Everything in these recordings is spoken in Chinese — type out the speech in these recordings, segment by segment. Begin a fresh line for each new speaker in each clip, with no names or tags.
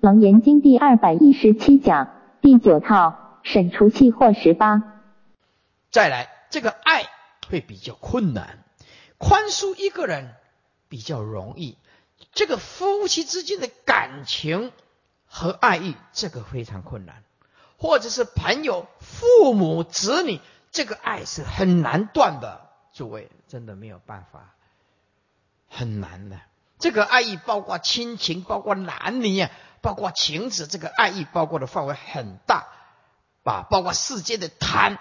楞严经第二百一十七讲第九套审除气或十八。
再来，这个爱会比较困难，宽恕一个人比较容易。这个夫妻之间的感情和爱意，这个非常困难；或者是朋友、父母、子女，这个爱是很难断的。诸位，真的没有办法，很难的。这个爱意包括亲情，包括男女啊。包括情子，这个爱意包括的范围很大，啊，包括世界的贪，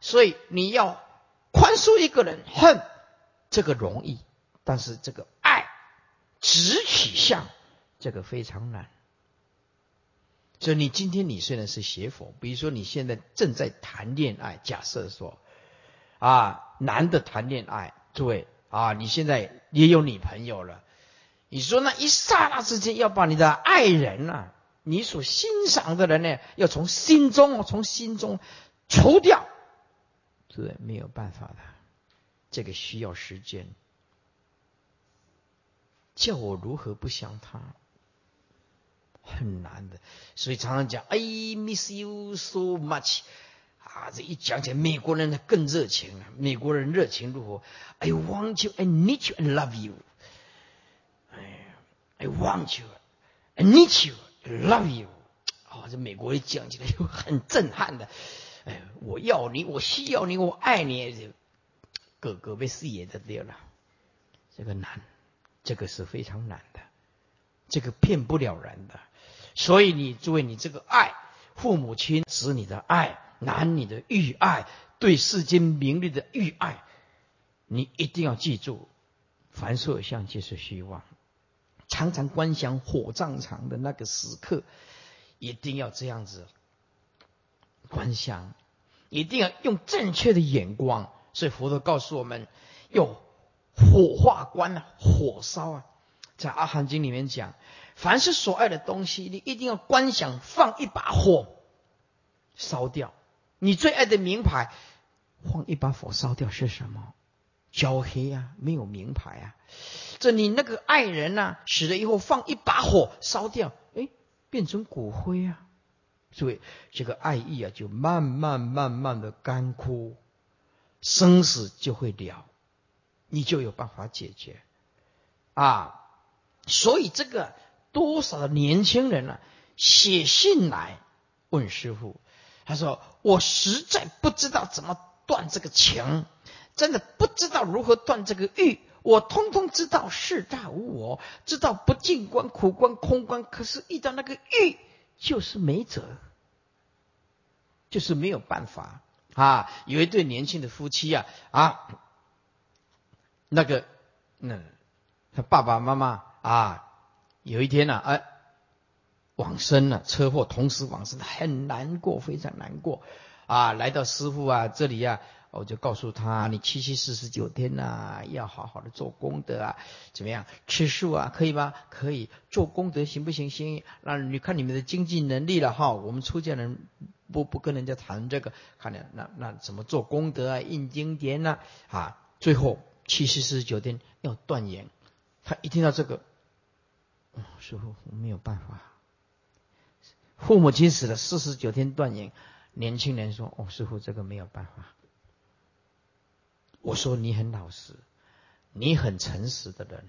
所以你要宽恕一个人恨，这个容易，但是这个爱直取向，这个非常难。所以你今天你虽然是邪佛，比如说你现在正在谈恋爱，假设说啊，男的谈恋爱，诸位啊，你现在也有女朋友了。你说那一刹那之间要把你的爱人啊，你所欣赏的人呢，要从心中从心中除掉，这没有办法的，这个需要时间。叫我如何不想他，很难的。所以常常讲 “I miss you so much” 啊，这一讲起来，美国人呢更热情啊。美国人热情如何？“I want you, I need you, I love you。” I want you, I need you, I love you。哦，这美国人讲起来就很震撼的。哎，我要你，我需要你，我爱你，哥哥被视野的掉了。这个难，这个是非常难的，这个骗不了人的。所以你作为你这个爱，父母亲子女的爱，男女的欲爱，对世间名利的欲爱，你一定要记住，凡所有相皆是虚妄。常常观想火葬场的那个时刻，一定要这样子观想，一定要用正确的眼光。所以佛陀告诉我们，要火化观啊，火烧啊。在阿含经里面讲，凡是所爱的东西，你一定要观想，放一把火烧掉。你最爱的名牌，放一把火烧掉是什么？焦黑啊，没有名牌啊。这你那个爱人呐，死了以后放一把火烧掉，哎，变成骨灰啊！所以这个爱意啊，就慢慢慢慢的干枯，生死就会了，你就有办法解决啊！所以这个多少的年轻人呢，写信来问师傅，他说：“我实在不知道怎么断这个情，真的不知道如何断这个欲。”我通通知道事大无我，知道不净观、苦观、空观，可是遇到那个欲，就是没辙，就是没有办法啊！有一对年轻的夫妻啊啊，那个那他爸爸妈妈啊，有一天呢，哎，往生了，车祸同时往生，很难过，非常难过啊！来到师傅啊这里呀。我就告诉他，你七七四十九天呐，要好好的做功德啊，怎么样？吃素啊，可以吗？可以做功德行不行？行，那你看你们的经济能力了哈。我们出家人不不跟人家谈这个，看了那那怎么做功德啊？印经典呐啊，最后七七四十九天要断言，他一听到这个，师傅我没有办法，父母亲死了四十九天断言，年轻人说哦，师傅这个没有办法。我说你很老实，你很诚实的人，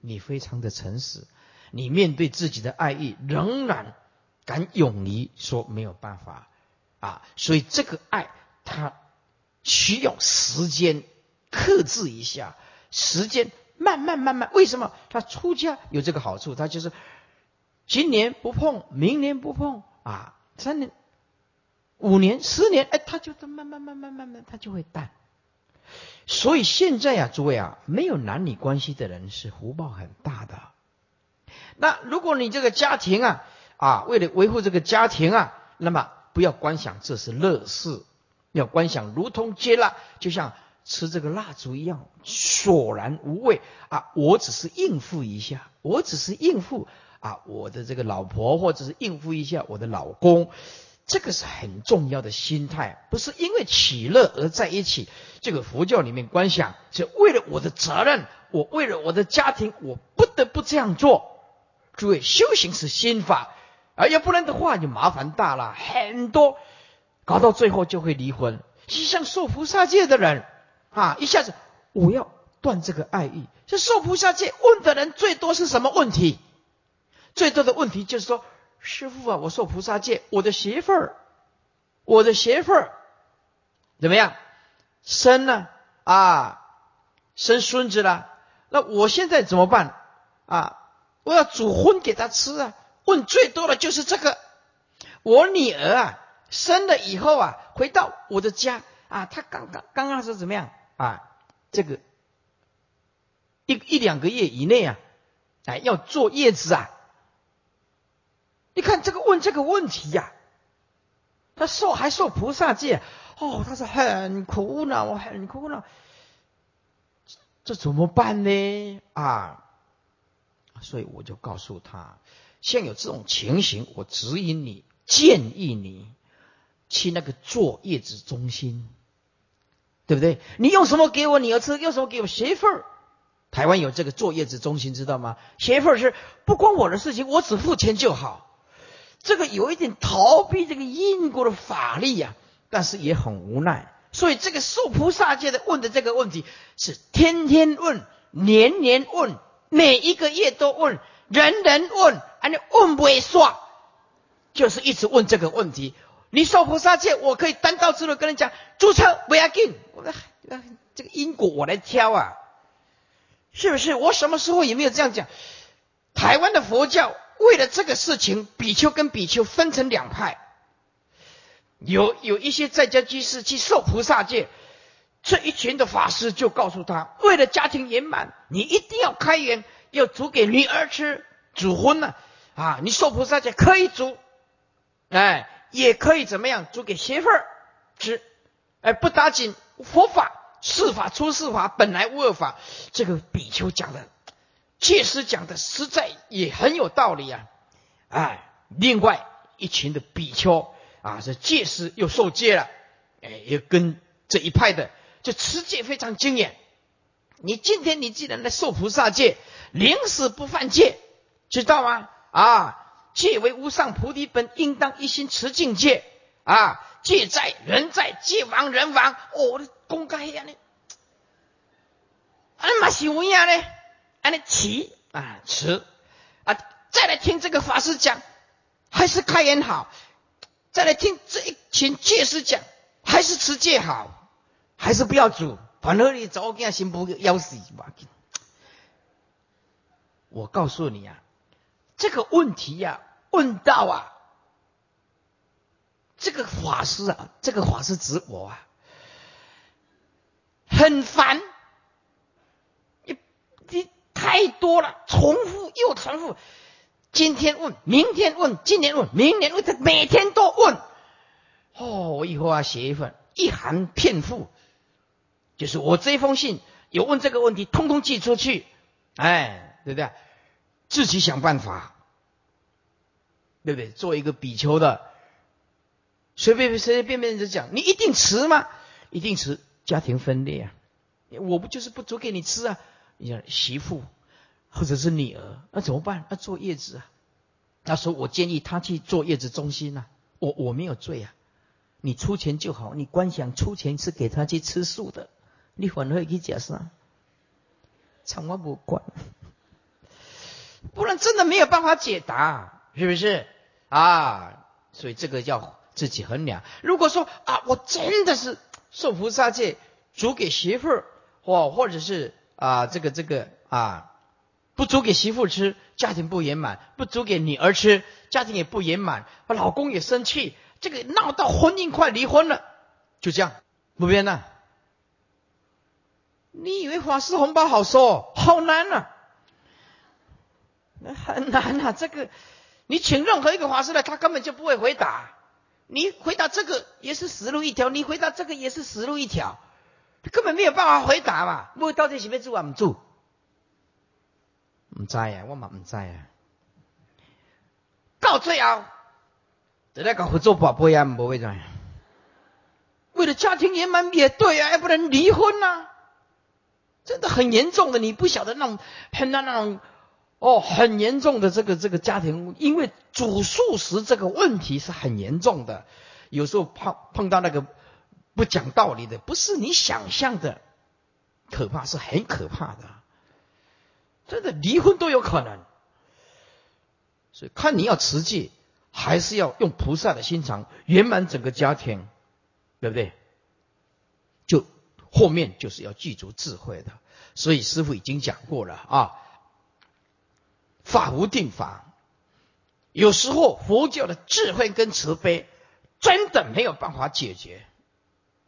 你非常的诚实，你面对自己的爱意仍然敢勇于说没有办法啊，所以这个爱它需要时间克制一下，时间慢慢慢慢，为什么他出家有这个好处？他就是今年不碰，明年不碰啊，三年、五年、十年，哎，他就这慢慢慢慢慢慢，他就会淡。所以现在啊，诸位啊，没有男女关系的人是福报很大的。那如果你这个家庭啊，啊，为了维护这个家庭啊，那么不要观想这是乐事，要观想如同接纳，就像吃这个蜡烛一样，索然无味啊。我只是应付一下，我只是应付啊，我的这个老婆，或者是应付一下我的老公。这个是很重要的心态，不是因为喜乐而在一起。这个佛教里面观想，是为了我的责任，我为了我的家庭，我不得不这样做。诸位，修行是心法，啊，要不然的话就麻烦大了，很多，搞到最后就会离婚。像受菩萨戒的人啊，一下子我要断这个爱意。这受菩萨戒问的人最多是什么问题？最多的问题就是说，师傅啊，我受菩萨戒，我的媳妇儿，我的媳妇儿怎么样？生了啊，生孙子了，那我现在怎么办啊？我要煮荤给他吃啊！问最多的就是这个。我女儿啊，生了以后啊，回到我的家啊，她刚刚刚刚是怎么样啊？这个一一两个月以内啊，哎，要坐月子啊。你看这个问这个问题呀，他受还受菩萨戒哦，他是很苦恼，我很苦恼，这怎么办呢？啊？所以我就告诉他，现有这种情形，我指引你，建议你去那个坐月子中心，对不对？你用什么给我女儿吃？用什么给我媳妇儿？台湾有这个坐月子中心，知道吗？媳妇儿是不关我的事情，我只付钱就好。这个有一点逃避这个因果的法力呀，但是也很无奈。所以这个受菩萨界的问的这个问题是天天问、年年问。每一个月都问，人人问，还你问不会算，就是一直问这个问题。你受菩萨戒，我可以单刀直入跟人讲，注册不要紧，我的这个因果我来挑啊，是不是？我什么时候也没有这样讲。台湾的佛教为了这个事情，比丘跟比丘分成两派，有有一些在家居士去受菩萨戒。这一群的法师就告诉他：为了家庭圆满，你一定要开源，要煮给女儿吃，煮荤呢？啊，你受菩萨戒可以煮，哎，也可以怎么样？煮给媳妇儿吃，哎，不打紧。佛法是法出世法，本来无二法。这个比丘讲的，确实讲的实在也很有道理啊！哎，另外一群的比丘啊，这戒师又受戒了，哎，也跟这一派的。就持戒非常精严。你今天你既然来受菩萨戒，临死不犯戒，知道吗？啊，戒为无上菩提本，应当一心持境界。啊，戒在人在，戒亡人亡。哦，公开呀呢？啊，嘛是有样呢？啊，你持啊持啊，再来听这个法师讲，还是开眼好。再来听这一群戒师讲，还是持戒好。还是不要煮，反正你早给心不要死吧。我告诉你啊，这个问题呀，问到啊，这个法师啊，这个法师指我啊，很烦，太多了，重复又重复，今天问，明天问，今年问，明年问，他每天都问。哦，我以后要写一份一函骗付。就是我这封信有问这个问题，通通寄出去，哎，对不对？自己想办法，对不对？做一个比丘的，随便随随便便就讲，你一定吃吗？一定吃，家庭分裂啊！我不就是不煮给你吃啊？你想媳妇或者是女儿，那怎么办？那坐月子啊？他说我建议他去坐月子中心啊，我我没有罪啊，你出钱就好，你光想出钱是给他去吃素的。你反而去解释，从我不管，不然真的没有办法解答，是不是啊？所以这个要自己衡量。如果说啊，我真的是受菩萨戒，煮给媳妇儿，或或者是啊，这个这个啊，不煮给媳妇吃，家庭不圆满；不煮给女儿吃，家庭也不圆满，老公也生气，这个闹到婚姻快离婚了，就这样不变呢？你以为法师红包好收？好难呐啊！很难啊！这个，你请任何一个法师来，他根本就不会回答。你回答这个也是死路一条，你回答这个也是死路一条，根本没有办法回答嘛。不会到底是不住啊？不住？唔知啊，我嘛唔知啊。到最后，就那个合作宝贝啊，不会怎样。为了家庭圆满也对啊，要不然离婚呐。真的很严重的，你不晓得那种很那那种哦，很严重的这个这个家庭，因为煮素食这个问题是很严重的，有时候碰碰到那个不讲道理的，不是你想象的可怕，是很可怕的，真的离婚都有可能。所以看你要持戒，还是要用菩萨的心肠圆满整个家庭，对不对？就后面就是要记住智慧的。所以师傅已经讲过了啊，法无定法。有时候佛教的智慧跟慈悲真的没有办法解决。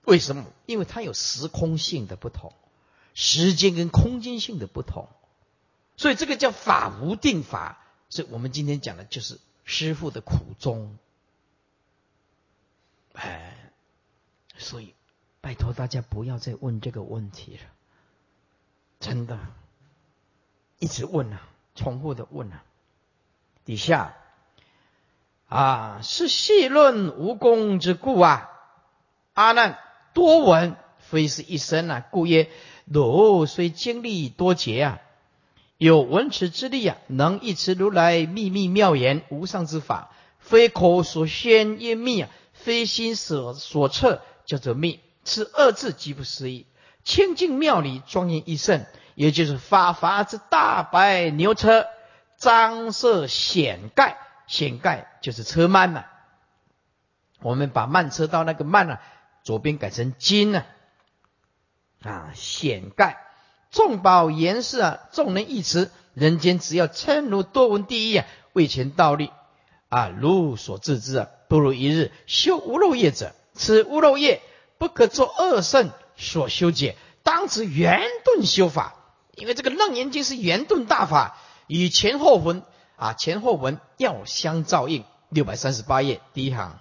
为什么？因为它有时空性的不同，时间跟空间性的不同。所以这个叫法无定法。所以我们今天讲的就是师傅的苦衷。哎，所以拜托大家不要再问这个问题了。真的，一直问啊，重复的问啊。底下啊，是细论无功之故啊。阿难多闻，非是一生啊，故曰：汝虽经历多劫啊，有闻持之力啊，能一词如来秘密妙言无上之法，非口所宣曰密啊，非心所所测叫做密。此二字极不思议。清净妙理，庄严一圣，也就是法华之大白牛车，张设显盖，显盖就是车慢呐。我们把慢车道那个慢呢，左边改成金呢，啊，显盖众宝严饰啊，众人一词，人间只要称如多闻第一啊，为前道力啊，如所自知啊，不如一日修无漏业者，此无漏业不可作恶圣。所修解，当知圆顿修法，因为这个楞严经是圆顿大法，与前后文啊前后文要相照应。六百三十八页第一行，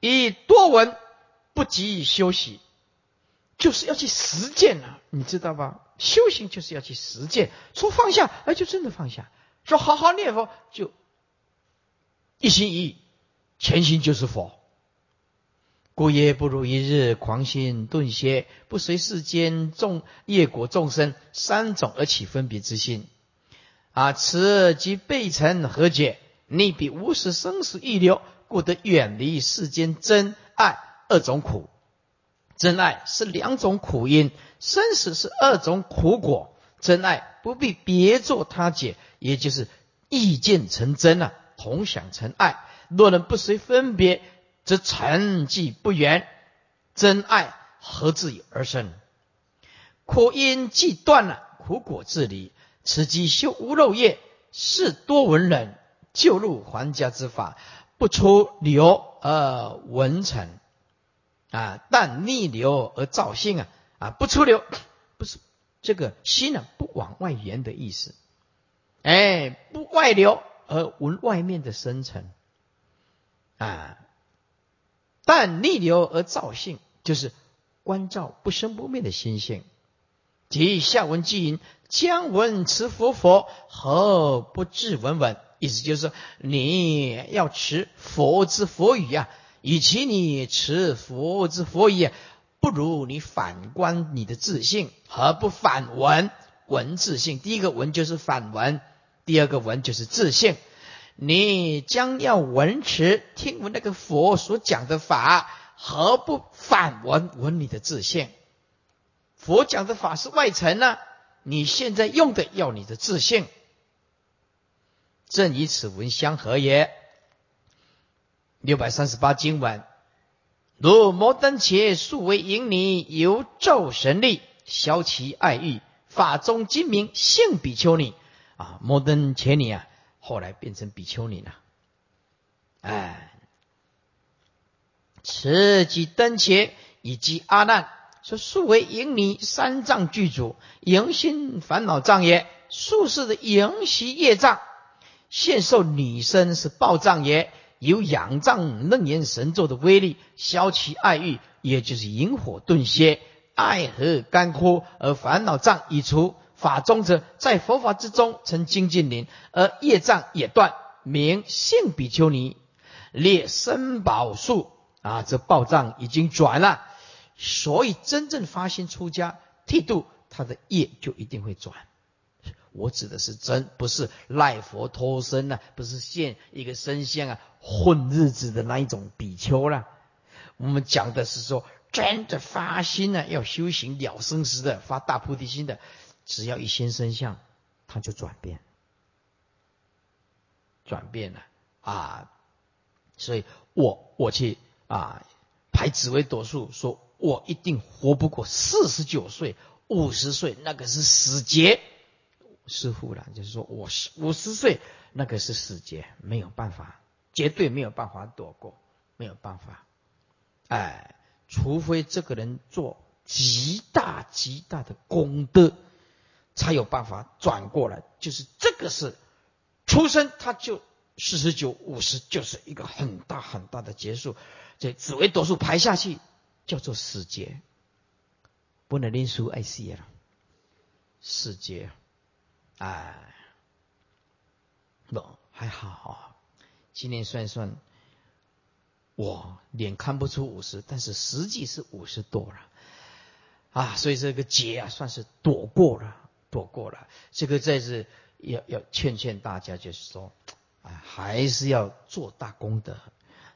以多闻不及修习，就是要去实践啊，你知道吧？修行就是要去实践，说放下，哎，就真的放下；说好好念佛，就一心一意，全心就是佛。故业不如一日狂心顿歇，不随世间众业果众生三种而起分别之心。啊，此即背尘和解，逆彼无始生死欲流，故得远离世间真爱二种苦。真爱是两种苦因，生死是二种苦果。真爱不必别作他解，也就是意见成真了，同享成爱。若能不随分别。则成绩不圆，真爱何自而生？苦因既断了，苦果自离。此即修无漏业，是多闻人救入还家之法，不出流而文成啊，但逆流而造性啊啊，不出流不是这个心呢，不往外圆的意思。哎，不外流而闻外面的生成啊。但逆流而造性，就是关照不生不灭的心性。即下文即引，将闻持佛佛，何不自闻闻？意思就是说，你要持佛之佛语啊，与其你持佛之佛也，不如你反观你的自信，何不反闻闻自信？第一个闻就是反闻，第二个闻就是自信。你将要闻持听闻那个佛所讲的法，何不反闻闻你的自信？佛讲的法是外层呢，你现在用的要你的自信。正以此文相合也。六百三十八经文，如摩登伽数为引你由咒神力消其爱欲，法中精明性比丘尼啊，摩登伽尼啊。后来变成比丘尼了，哎，此即登伽以及阿难，说数为淫女三藏具足，淫心烦恼障也；数世的淫习业障，现受女身是暴障也。有仰仗楞严神咒的威力，消其爱欲，也就是引火顿歇，爱河干枯，而烦恼障已除。法中者，在佛法之中成精进灵，而业障也断，名性比丘尼，列身宝树啊，这报障已经转了，所以真正发心出家剃度，他的业就一定会转。我指的是真，不是赖佛托身呐，不是现一个身相啊，混日子的那一种比丘了。我们讲的是说，真的发心呢，要修行了生死的，发大菩提心的，只要一现身相，他就转变，转变了啊！所以我我去啊排紫微斗数，说我一定活不过四十九岁、五十岁，那个是死劫。师傅了，就是说我是五十岁，那个是死劫，没有办法，绝对没有办法躲过，没有办法。哎，除非这个人做极大极大的功德，才有办法转过来。就是这个是出生他就四十九、五十，就是一个很大很大的结束。这紫微斗数排下去叫做死劫，不能认输爱惜了，死劫。哎，不还好，今年算算，我脸看不出五十，但是实际是五十多了，啊，所以这个劫啊算是躲过了，躲过了。这个再是要要劝劝大家，就是说，啊，还是要做大功德，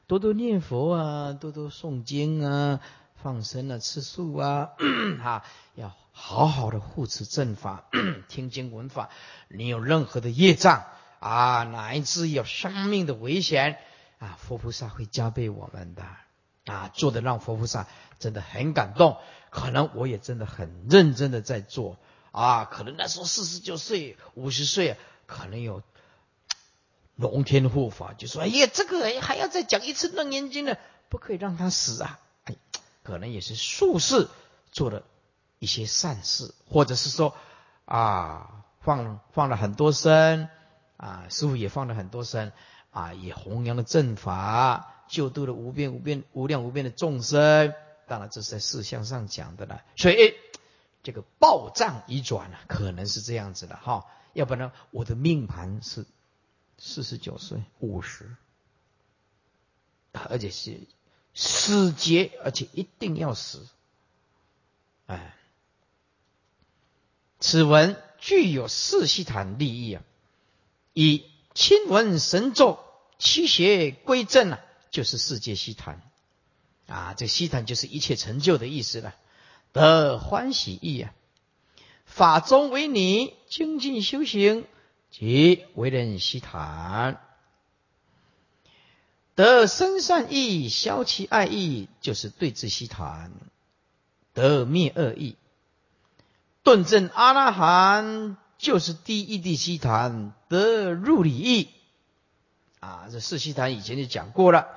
多多念佛啊，多多诵经啊。放生啊，吃素啊，哈，要好好的护持正法，听经闻法。你有任何的业障啊，乃至有生命的危险啊，佛菩萨会加倍我们的啊，做的让佛菩萨真的很感动。可能我也真的很认真的在做啊，可能那时候四十九岁、五十岁，可能有 龙天护法就说：“哎呀，这个还要再讲一次楞严经呢，不可以让他死啊。”可能也是术士做了一些善事，或者是说啊放放了很多生啊，师傅也放了很多生啊，也弘扬了正法，救度了无边无边无量无边的众生。当然这是在事相上讲的了，所以这个报障一转啊，可能是这样子的哈。要不然我的命盘是四十九岁五十，而且是。死劫，而且一定要死。哎，此文具有四系坛利益啊，以亲闻神咒，驱邪归正啊，就是世界西坛啊。这西坛就是一切成就的意思了，得欢喜意啊。法中为你精进修行，即为人西坛。得生善意，消其爱意，就是对治西谈；得灭恶意，顿证阿拉含，就是第一地西坛；得入理意，啊，这四西坛以前就讲过了。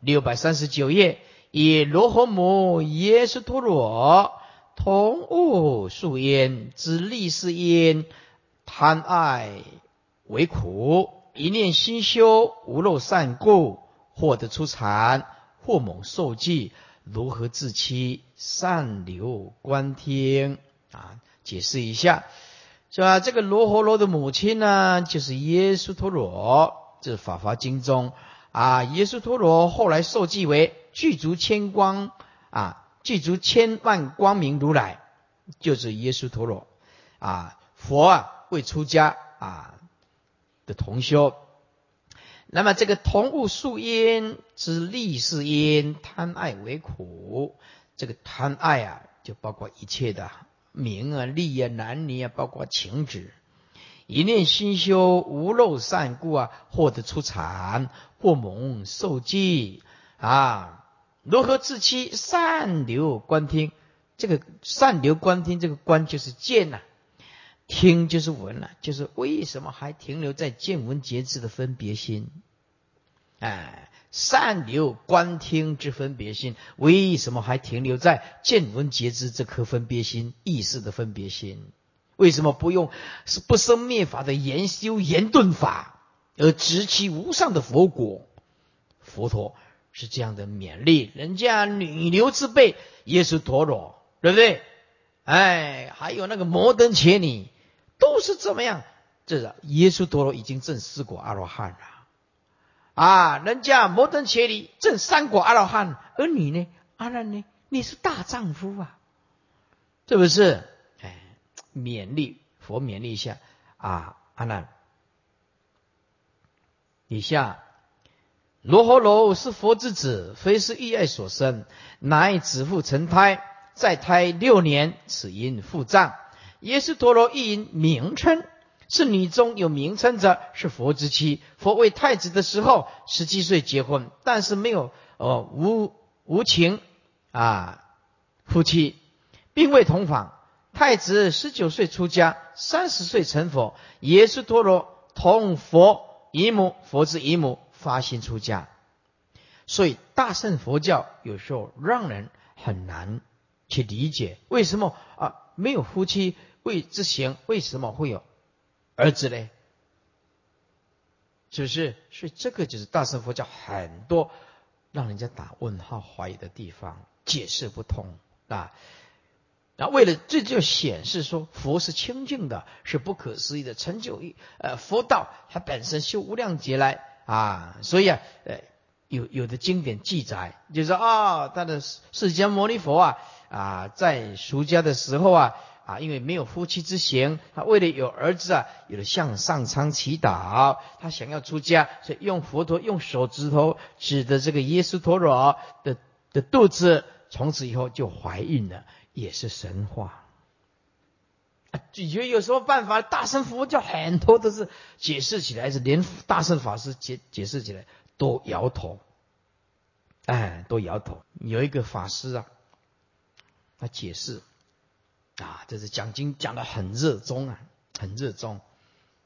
六百三十九页，以罗诃摩耶稣陀罗同物树焉之利是因，贪爱为苦，一念心修无漏善故。获得出禅，或猛受记，如何自欺？善流观听啊！解释一下，是吧？这个罗诃罗的母亲呢，就是耶稣陀罗，这是《法华经》中啊，耶稣陀罗后来受记为具足千光啊，具足千万光明如来，就是耶稣陀罗啊。佛啊，未出家啊的同修。那么这个同物树因之利是因，贪爱为苦。这个贪爱啊，就包括一切的名啊、利啊、男女啊，包括情执。一念心修无漏善故啊，获得出产或蒙受记啊。如何自欺？善流观听。这个善流观听，这个观就是见呐，听就是闻了，就是为什么还停留在见闻觉知的分别心？哎，善流观听之分别心，为什么还停留在见闻觉知这颗分别心意识的分别心？为什么不用是不生灭法的研修严顿法，而直其无上的佛果？佛陀是这样的勉励人家女流之辈，耶稣陀罗，对不对？哎，还有那个摩登伽女，都是怎么样？这个耶稣陀罗已经证四果阿罗汉了。啊，人家摩登伽利正三果阿罗汉，而你呢，阿难呢？你是大丈夫啊，是不是？哎，勉励佛勉励一下啊，阿难，以下罗侯罗是佛之子，非是意爱所生，乃子父成胎，再胎六年，此因腹胀。耶稣陀罗一因名称，是女中有名称者，是佛之妻。佛为太子的时候，十七岁结婚，但是没有哦无无情啊夫妻，并未同房。太子十九岁出家，三十岁成佛。耶稣陀罗同佛姨母，佛之姨母发心出家。所以大乘佛教有时候让人很难去理解，为什么啊没有夫妻为之行，为什么会有儿子嘞？是不是？所以这个就是大乘佛教很多让人家打问号、怀疑的地方，解释不通啊。那为了这就显示说佛是清净的，是不可思议的成就。呃，佛道它本身修无量劫来啊，所以啊，呃，有有的经典记载，就是说啊，他的释迦牟尼佛啊啊，在俗家的时候啊啊，因为没有夫妻之嫌，他为了有儿子啊，有了向上苍祈祷，他想要出家，所以用佛陀用手指头指的这个耶稣陀罗的的肚子，从此以后就怀孕了。也是神话啊！你觉得有什么办法？大乘佛教很多都是解释起来，是连大乘法师解解释起来都摇头，哎，都摇头。有一个法师啊，他解释啊，这是讲经讲的很热衷啊，很热衷，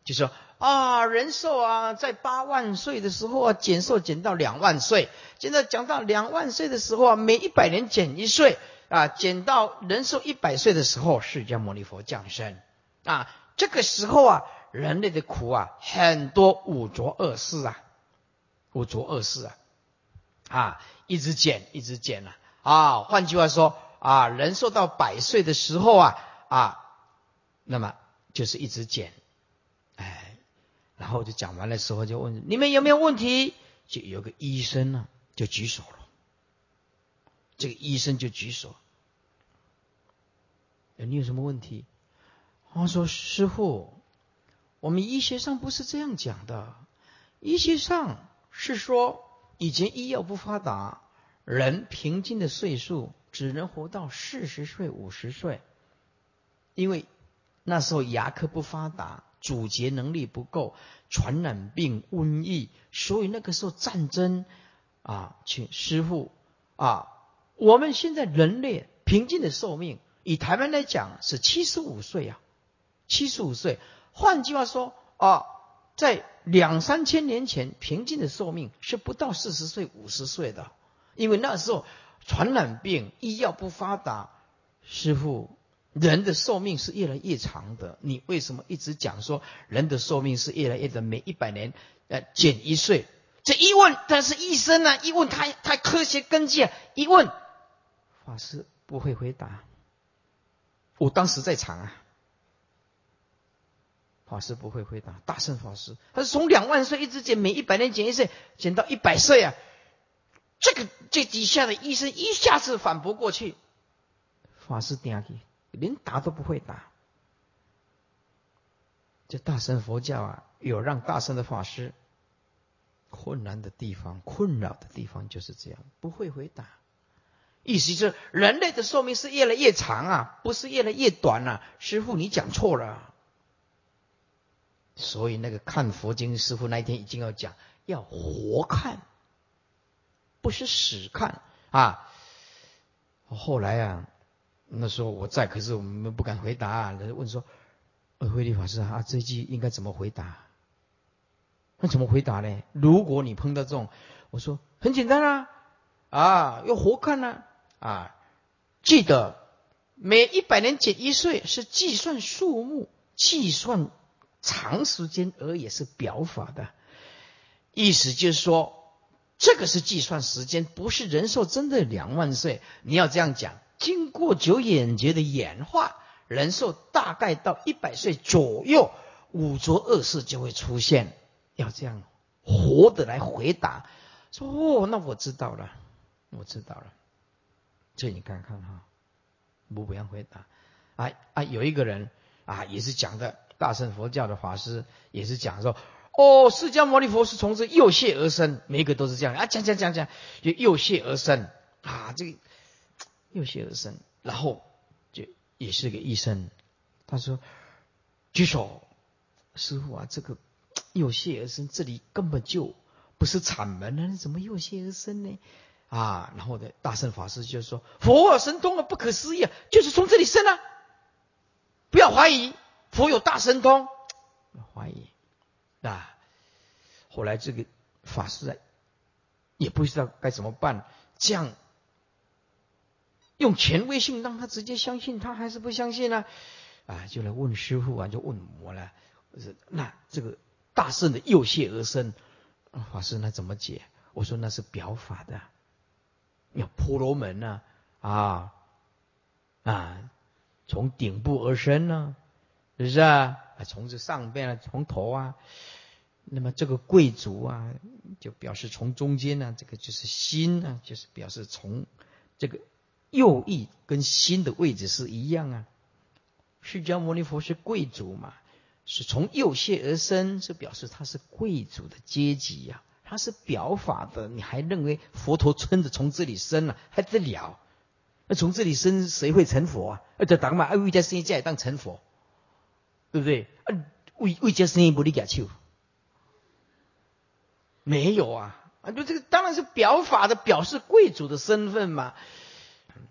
就说啊，人寿啊，在八万岁的时候啊，减寿减到两万岁，现在讲到两万岁的时候啊，每一百年减一岁。啊，减到人寿一百岁的时候，释迦牟尼佛降生。啊，这个时候啊，人类的苦啊，很多五浊恶世啊，五浊恶世啊，啊，一直减，一直减啊。啊，换句话说，啊，人寿到百岁的时候啊，啊，那么就是一直减。哎，然后就讲完了时候，就问你们有没有问题？就有个医生呢，就举手了。这个医生就举手，你有什么问题？他说：“师傅，我们医学上不是这样讲的。医学上是说，以前医药不发达，人平均的岁数只能活到四十岁、五十岁，因为那时候牙科不发达，阻截能力不够，传染病、瘟疫，所以那个时候战争啊，请师傅啊。”我们现在人类平均的寿命，以台湾来讲是七十五岁啊，七十五岁。换句话说啊，在两三千年前，平均的寿命是不到四十岁、五十岁的，因为那时候传染病、医药不发达。师傅，人的寿命是越来越长的，你为什么一直讲说人的寿命是越来越的？每一百年呃减一岁？这一问但是医生啊，一问他他科学根据啊，一问。法师不会回答，我当时在场啊。法师不会回答，大圣法师，他是从两万岁一直减，每一百年减一岁，减到一百岁啊。这个这底下的医生一下子反驳过去，法师点去，连答都不会答。这大乘佛教啊，有让大圣的法师困难的地方、困扰的地方就是这样，不会回答。意思是人类的寿命是越来越长啊，不是越来越短啊。师傅，你讲错了。所以那个看佛经师傅那一天已经要讲，要活看，不是死看啊。后来啊，那时候我在，可是我们不敢回答。人问说：“呃，慧律法师啊，这句应该怎么回答？那怎么回答呢？如果你碰到这种，我说很简单啊，啊，要活看呢。”啊，记得每一百年减一岁是计算数目、计算长时间而也，是表法的意思，就是说这个是计算时间，不是人寿真的两万岁。你要这样讲，经过九眼劫的演化，人寿大概到一百岁左右，五浊恶世就会出现。要这样活的来回答，说哦，那我知道了，我知道了。这你看看哈，不不要回答，啊啊，有一个人啊，也是讲的大乘佛教的法师也是讲说，哦，释迦牟尼佛是从这右穴而生，每一个都是这样。啊，讲讲讲讲，就右穴而生。啊，这个右穴而生，然后就也是个医生，他说，举手，师傅啊，这个右穴而生，这里根本就不是产门啊，怎么右穴而生呢？啊，然后的大圣法师就说，佛有神通啊，不可思议啊，就是从这里生啊，不要怀疑。佛有大神通，怀疑。啊！后来这个法师啊，也不知道该怎么办，这样用权威性让他直接相信，他还是不相信呢？啊，就来问师傅啊，就问我了。那这个大圣的右穴而生，法师那怎么解？我说那是表法的，要婆罗门呢啊啊，从顶部而生呢。是不是啊？啊从这上边啊，从头啊，那么这个贵族啊，就表示从中间呢，这个就是心呢，就是表示从这个右翼跟心的位置是一样啊。释迦牟尼佛是贵族嘛，是从右穴而生，是表示他是贵族的阶级呀。他是表法的，你还认为佛陀村子从这里生了，还得了？那从这里生谁会成佛啊？而且当嘛，阿弥陀生在当成佛。对不对？为为这生意不离家去？没有啊！啊，就这个当然是表法的，表示贵族的身份嘛。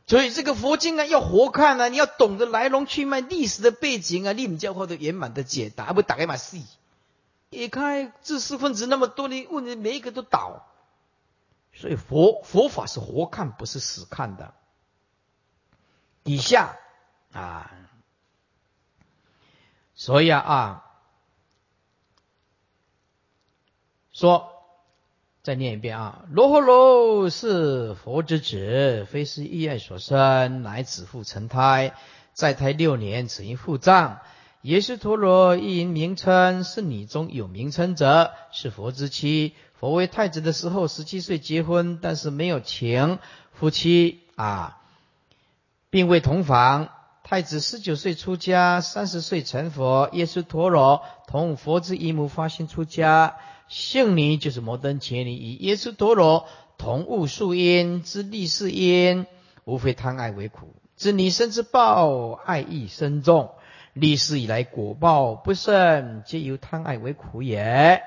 所以这个佛经啊，要活看啊，你要懂得来龙去脉、历史的背景啊，立母教后的圆满的解答，不打开嘛细。一看知识分子那么多，你问题每一个都倒。所以佛佛法是活看，不是死看的。以下啊。所以啊啊，说再念一遍啊，罗诃罗是佛之子，非是意爱所生，乃子父成胎，在胎六年，此因腹胀。耶稣陀罗一因名称，是你中有名称者，是佛之妻。佛为太子的时候，十七岁结婚，但是没有情夫妻啊，并未同房。太子十九岁出家，三十岁成佛。耶稣陀罗同佛之一母发心出家，姓尼就是摩登伽尼，以耶稣陀罗同悟树因之利是因，无非贪爱为苦。知你生之报，爱意深重，历世以来果报不胜，皆由贪爱为苦也。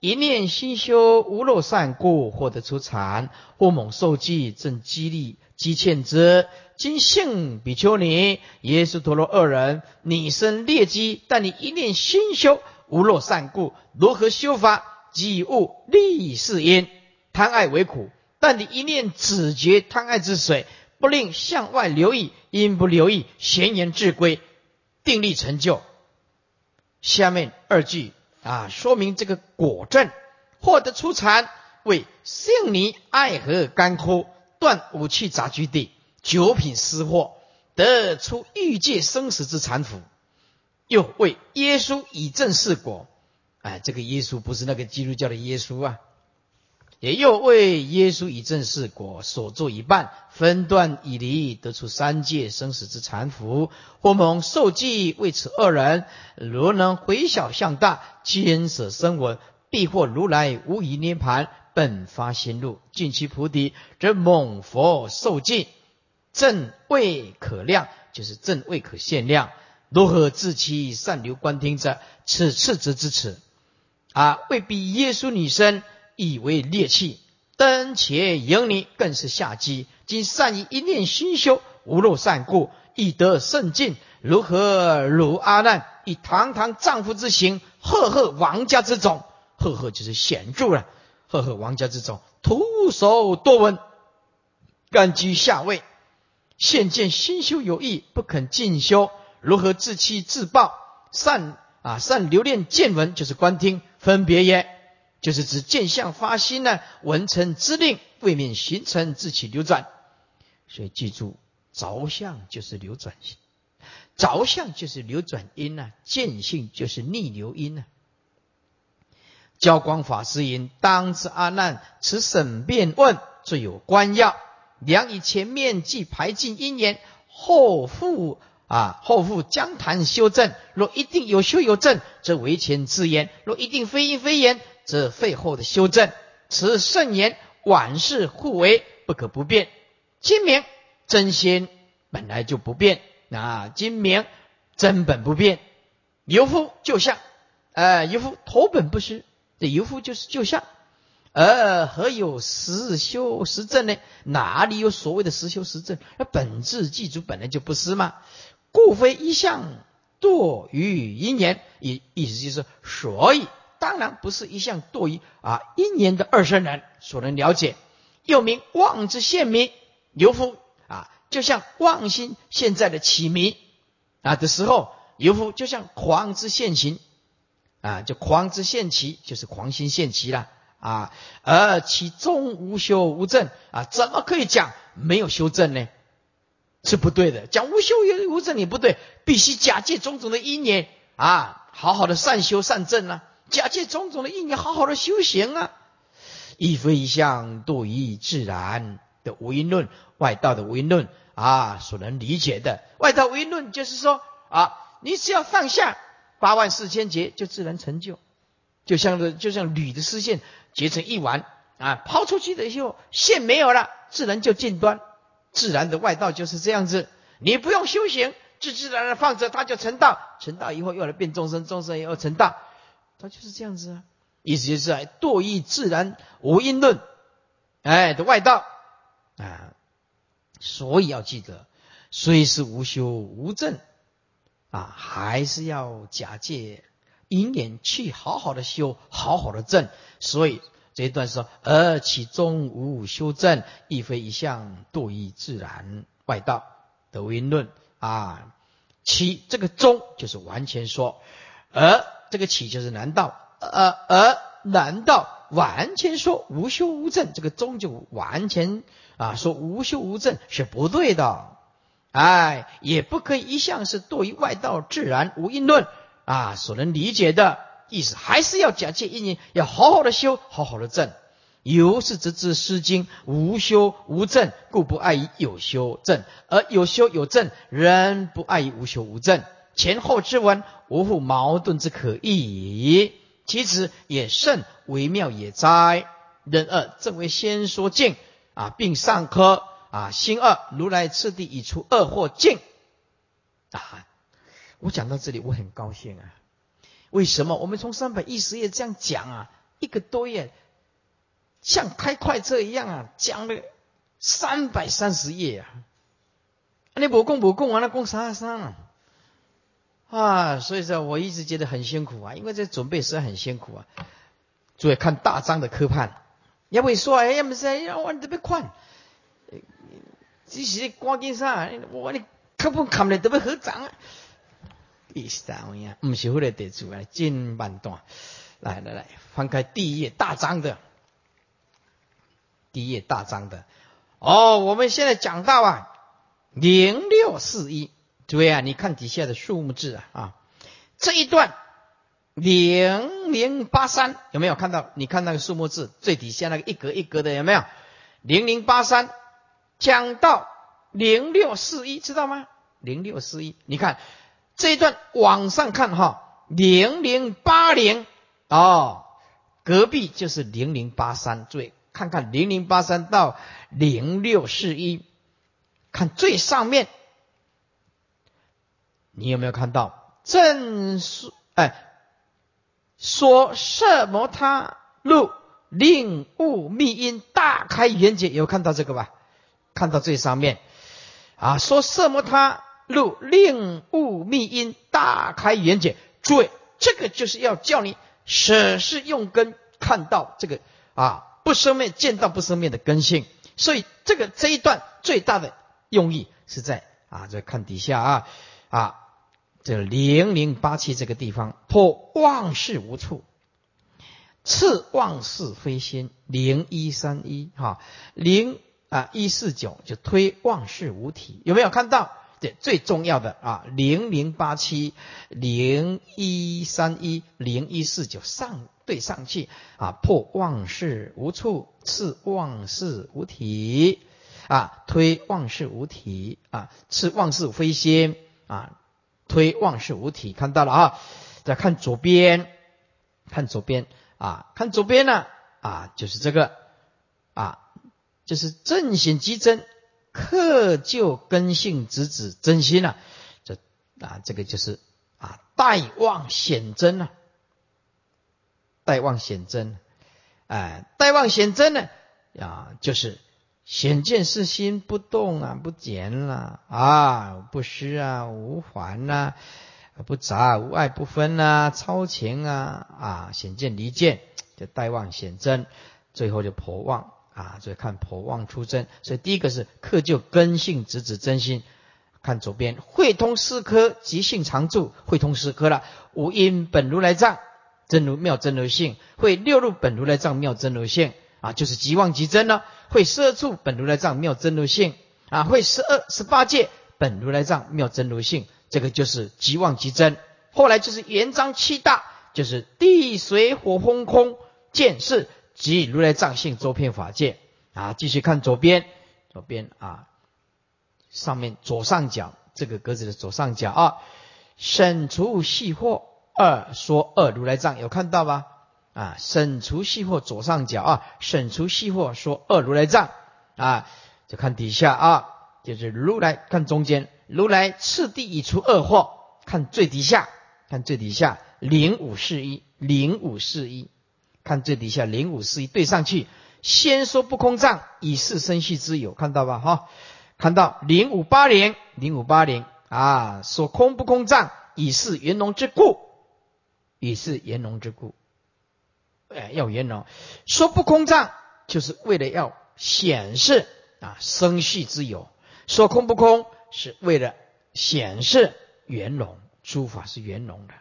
一念心修无漏善故，获得出禅，或猛受记，正激励积欠之。今幸比丘尼、耶稣陀罗二人，你生劣迹，但你一念心修无若善故，如何修法？即悟利是因，贪爱为苦，但你一念止绝贪爱之水，不令向外流溢，因不流溢，闲言自归，定力成就。下面二句啊，说明这个果证获得出禅，为性尼爱河干枯，断五气杂居地。九品私货，得出欲界生死之残腐，又为耶稣以正是果。哎，这个耶稣不是那个基督教的耶稣啊，也又为耶稣以正是果所做一半，分段以离，得出三界生死之残腐。或蒙受记，为此二人，如能回小向大，坚舍声闻，必获如来无疑涅盘，本发心路，尽其菩提，则蒙佛受记。正未可量，就是正未可限量。如何自其善留观听者？此次之之耻啊，未必耶稣女身以为劣气，登且迎你，更是下机。今善以一念心修，无漏善故，亦得甚尽。如何如阿难以堂堂丈夫之行，赫赫王家之种，赫赫就是显著了。赫赫王家之种，徒手多闻，甘居下位。现见心修有益，不肯进修，如何自欺自暴？善啊，善留恋见闻，就是观听分别也，就是指见相发心呢。闻成之令，未免形成自起流转。所以记住，着相就是流转性，着相就是流转因呢，见性就是逆流因呢。教光法师言：当知阿难，此审辩问最有关要。良以前面既排尽因缘，后复啊，后复将谈修正。若一定有修有正，则为前自言；若一定非因非言，则废后的修正。此圣言，万事互为，不可不变。今明真心本来就不变啊，今明真本不变。由夫就相，呃，由夫头本不失，这由夫就是就相。而何有实修实证呢？哪里有所谓的实修实证？那本质记住本来就不是嘛？故非一向堕于因缘，意意思就是，所以当然不是一向堕于啊因缘的二圣人所能了解。又名妄之现迷，由夫啊，就像妄心现在的起迷啊的时候，由夫就像狂之现行啊，就狂之现起，就是狂心现起了啊。而其中无修无证啊，怎么可以讲没有修正呢？是不对的，讲无修也无证也不对，必须假借种种的因缘啊，好好的善修善正啊，假借种种的因缘，好好的修行啊。亦非一向堕于自然的无因论，外道的无因论啊所能理解的。外道无因论就是说啊，你只要放下八万四千劫，就自然成就，就像这就像铝的丝线结成一丸啊，抛出去的以后线没有了，自然就尽端。自然的外道就是这样子，你不用修行，自自然然放着，它就成道。成道以后又来变众生，众生以后成道，它就是这样子啊。意思就是堕意自然无因论，哎的外道啊。所以要记得，虽是无修无证啊，还是要假借因缘去好好的修，好好的证。所以。这一段说，而其中无修正，亦非一向堕于自然外道的因论啊。其这个中就是完全说，而这个起就是难道，呃而难道完全说无修无正，这个中就完全啊说无修无正是不对的。哎，也不可以一向是堕于外道自然无因论啊所能理解的。意思还是要假借因缘，要好好的修，好好的正。由是直至《诗经》无修无正，故不爱于有修正；而有修有正，人不爱于无修无正。前后之文，无复矛盾之可议。其子也甚微妙也哉。人二正为先说净啊，并上科啊，心二如来次第已出二或净啊。我讲到这里，我很高兴啊。为什么我们从三百一十页这样讲啊？一个多月，像开快车一样啊，讲了三百三十页啊！你不供不供完了，供啥啥啊？所以说，我一直觉得很辛苦啊，因为这准备是很辛苦啊。注意看大章的科判，要不说哎，要不是要我特别快，只是关键啥？我你科判看的特别合章啊。第三样，唔是为了得主啊，进慢段。来来来，翻开第一页大章的，第一页大章的。哦，我们现在讲到啊，零六四一，注意啊，你看底下的数目字啊啊，这一段零零八三有没有看到？你看那个数目字最底下那个一格一格的有没有？零零八三讲到零六四一，知道吗？零六四一，你看。这一段往上看哈，零零八零哦，隔壁就是零零八三，注意看看零零八三到零六四一，看最上面，你有没有看到？正说哎，说色摩他路令物密因大开圆解，有看到这个吧？看到最上面啊，说色摩他。入令物密因大开眼界，诸位，这个就是要叫你舍是用根看到这个啊不生灭见到不生灭的根性，所以这个这一段最大的用意是在啊，再看底下啊啊这零零八七这个地方破妄事无处，次妄事非心零一三一哈零啊一四九就推妄事无体，有没有看到？对，最重要的啊，零零八七零一三一零一四九上对上去啊，破妄事无处，次妄事无体啊，推妄事无体啊，次妄事非心啊，推妄事无体，看到了啊。再看左边，看左边啊，看左边呢啊，就是这个啊，就是正显即真，克就根性直指真心了。这啊，这个就是啊，待望显真了，待望显真，哎，待望显真呢啊，就是显见是心不动啊，不减了啊，不失啊，无还呐。不杂无碍不分呐，超前啊啊显见离见，就待望显真，最后就破望啊，所以看破妄出真。所以第一个是克就根性直指真心，看左边会通四科即性常住，会通四科了。五因本如来藏真如妙真如性，会六入本如来藏妙真如性啊，就是即妄即真了。会十二处本如来藏妙真如性啊，会十二十八界本如来藏妙真如性。这个就是即妄即真，后来就是圆章七大，就是地水火风空见识即如来藏性周遍法界啊。继续看左边，左边啊，上面左上角这个格子的左上角啊，省除细惑二说二如来藏有看到吗？啊，省除细惑左上角啊，省除细惑说二如来藏啊，就看底下啊，就是如来看中间。如来次第已除二惑，看最底下，看最底下零五四一零五四一，看最底下零五四一对上去，先说不空藏，以示生系之有，看到吧？哈，看到零五八零零五八零啊，说空不空藏，以示圆融之故，以是圆融之故，哎，要圆融，说不空藏，就是为了要显示啊生系之有，说空不空。是为了显示圆融，诸法是圆融的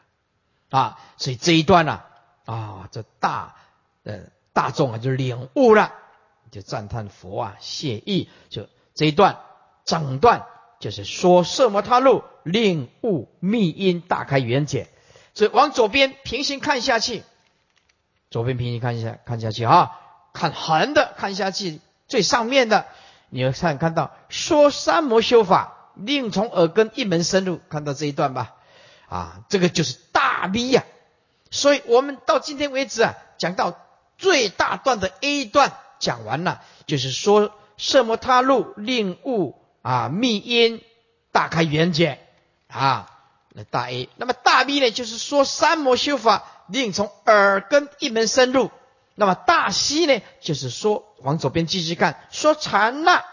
啊，所以这一段呢，啊这大呃大众啊就领悟了，就赞叹佛啊，谢意，就这一段整段就是说色摩他路令悟密因大开圆解，所以往左边平行看下去，左边平行看一下看下去啊，看横的看下去最上面的，你要看看到说三摩修法。另从耳根一门深入，看到这一段吧？啊，这个就是大 V 呀。所以我们到今天为止啊，讲到最大段的 A 段讲完了，就是说色摩他路令悟啊密因大开圆解啊，那大 A。那么大 B 呢，就是说三摩修法令从耳根一门深入。那么大 C 呢，就是说往左边继续看，说禅那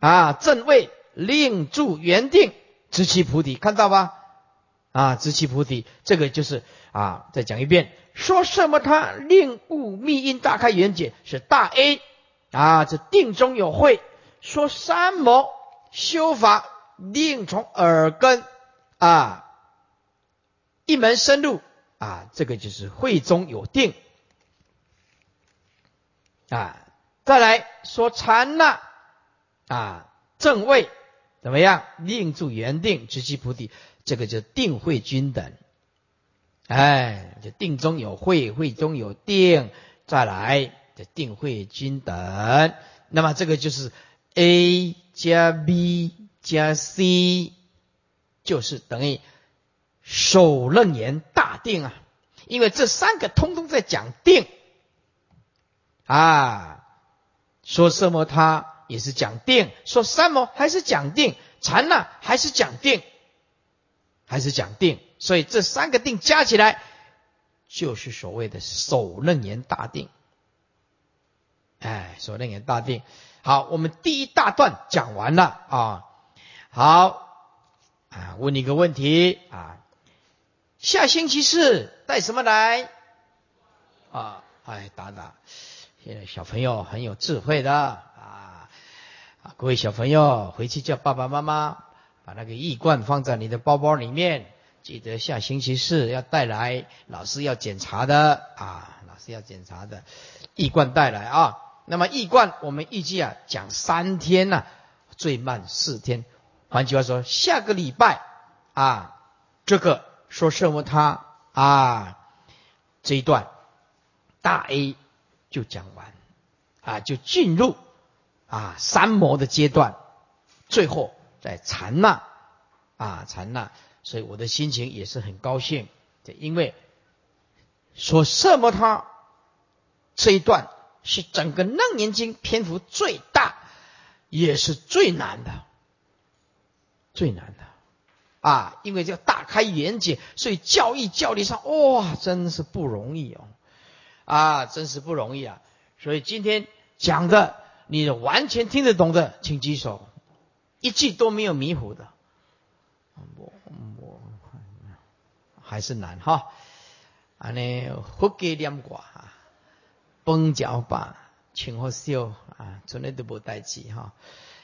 啊正位。令住原定，知其菩提，看到吧？啊，知其菩提，这个就是啊，再讲一遍，说什么？他令悟密因大开圆解是大 A 啊，这定中有慧。说三摩修法令从耳根啊一门深入啊，这个就是慧中有定啊。再来说禅那啊正位。怎么样？令住原定，知其菩提，这个就定慧均等。哎，就定中有慧，慧中有定，再来就定慧均等。那么这个就是 A 加 B 加 C，就是等于首楞严大定啊！因为这三个通通在讲定啊，说什么他。也是讲定，说三摩还是讲定，禅呢还是讲定，还是讲定，所以这三个定加起来，就是所谓的首楞严大定。哎，首楞严大定。好，我们第一大段讲完了啊。好啊，问你一个问题啊，下星期四带什么来？啊，哎，打打，现在小朋友很有智慧的。啊，各位小朋友，回去叫爸爸妈妈把那个易罐放在你的包包里面，记得下星期四要带来，老师要检查的啊，老师要检查的易罐带来啊。那么易罐我们预计啊讲三天呢，最慢四天。换句话说，下个礼拜啊，这个说什么他啊这一段大 A 就讲完啊，就进入。啊，三摩的阶段，最后在禅那
啊禅那，所以我的心情也是很高兴，因为说色摩他这一段是整个《楞严经》篇幅最大，也是最难的，最难的啊！因为叫大开眼界，所以教义教理上哇，真是不容易哦，啊，真是不容易啊！所以今天讲的，你完全听得懂的，请举手，一句都没有迷糊的。我我还是难哈。啊，呢佛家念卦，崩脚吧，请喝笑啊，从来都无代志哈。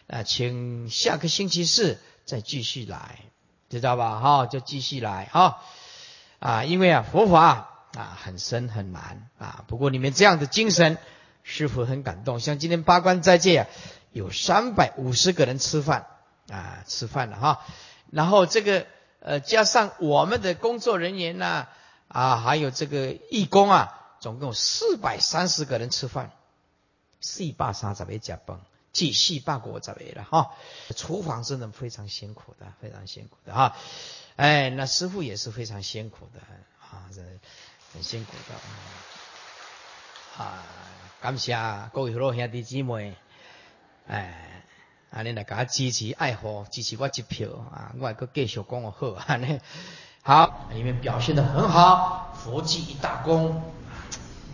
啊，请下个星期四再继续来，知道吧？哈，就继续来哈。啊，因为啊，佛法啊很深很难啊。不过你们这样的精神。师傅很感动，像今天八关斋戒啊，有三百五十个人吃饭啊，吃饭了哈。然后这个呃，加上我们的工作人员呢啊，还有这个义工啊，总共四百三十个人吃饭，四百三十位加班，继续八国十位了哈。厨房真的非常辛苦的，非常辛苦的哈。哎，那师傅也是非常辛苦的啊，这很辛苦的啊。感谢各位老兄弟姐妹，哎，安尼来给我支持爱护，支持我一票啊！我还个继续讲我好，安 尼好，你们表现的很好，佛记一大功，